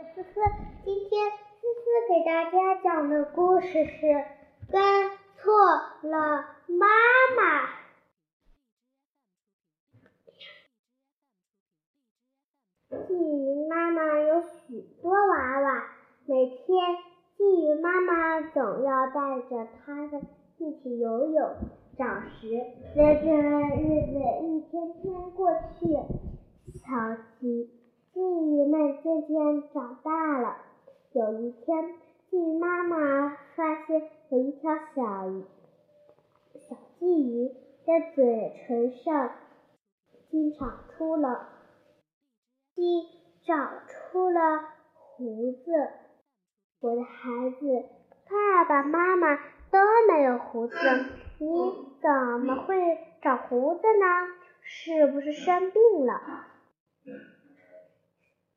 思思，今天思思给大家讲的故事是《跟错了妈妈》。鲫鱼妈妈有许多娃娃，每天鲫鱼妈妈总要带着它们一起游泳。找食，随着日子一天天过去，小鸡。鲫鱼们渐渐长大了。有一天，鲫鱼妈妈发现有一条小鱼，小鲫鱼的嘴唇上竟长出了，鸡长出了胡子。我的孩子，爸爸妈妈都没有胡子，你怎么会长胡子呢？是不是生病了？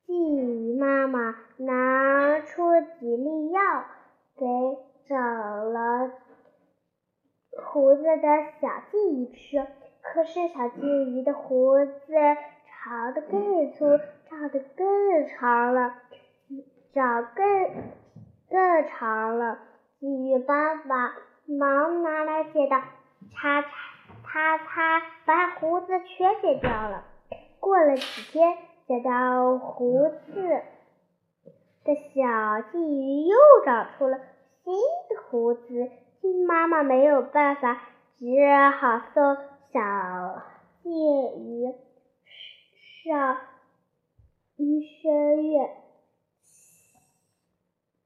鲫鱼妈妈拿出几粒药给长了胡子的小鲫鱼吃，可是小鲫鱼的胡子长得更粗，长得更长了，长更更长了。鲫鱼妈妈忙拿来剪刀，擦擦擦擦，把胡子全剪掉了。过了几天。剪到胡子的小鲫鱼又长出了新的胡子，鸡妈妈没有办法，只好送小鲫鱼上医生院。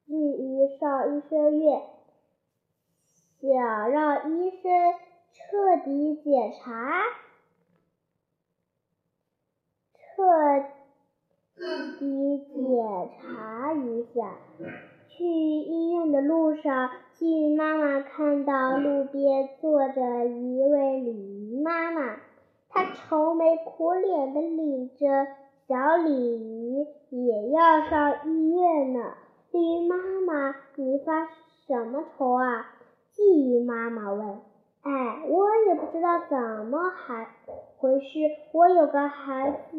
鲫鱼上医生院，想让医生彻底检查。彻底检查一下。去医院的路上，鲫鱼妈妈看到路边坐着一位鲤鱼妈妈，她愁眉苦脸的领着小鲤鱼也要上医院呢。鲤鱼妈妈，你发什么愁啊？鲫鱼妈妈问。哎，我也不知道怎么还回事。我有个孩子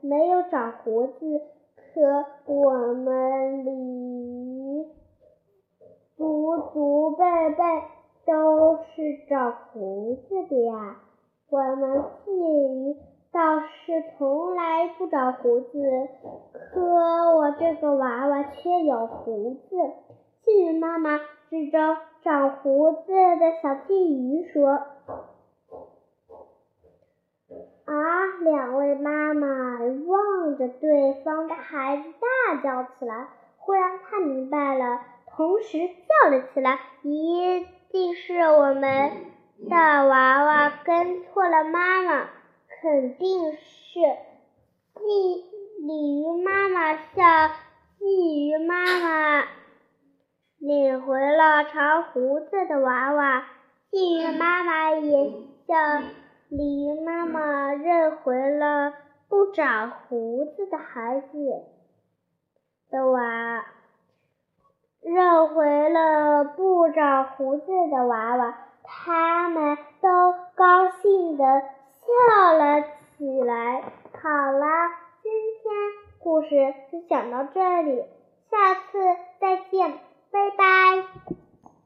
没有长胡子，可我们鲤鱼祖祖辈辈都是长胡子的呀。我们鲫鱼倒是从来不长胡子，可我这个娃娃却有胡子。鲫鱼妈妈指着。长胡子的小鲫鱼说：“啊！”两位妈妈望着对方的孩子大叫起来。忽然，她明白了，同时叫了起来：“一定是我们的娃娃跟错了妈妈，肯定是鲫鲤鱼妈妈向鲫鱼妈妈。”领回了长胡子的娃娃，鲫鱼妈妈也向鲤鱼妈妈认回了不长胡子的孩子的娃，认回了不长胡子的娃娃，他们都高兴的笑了起来。好啦，今天故事就讲到这里，下次再见。拜拜。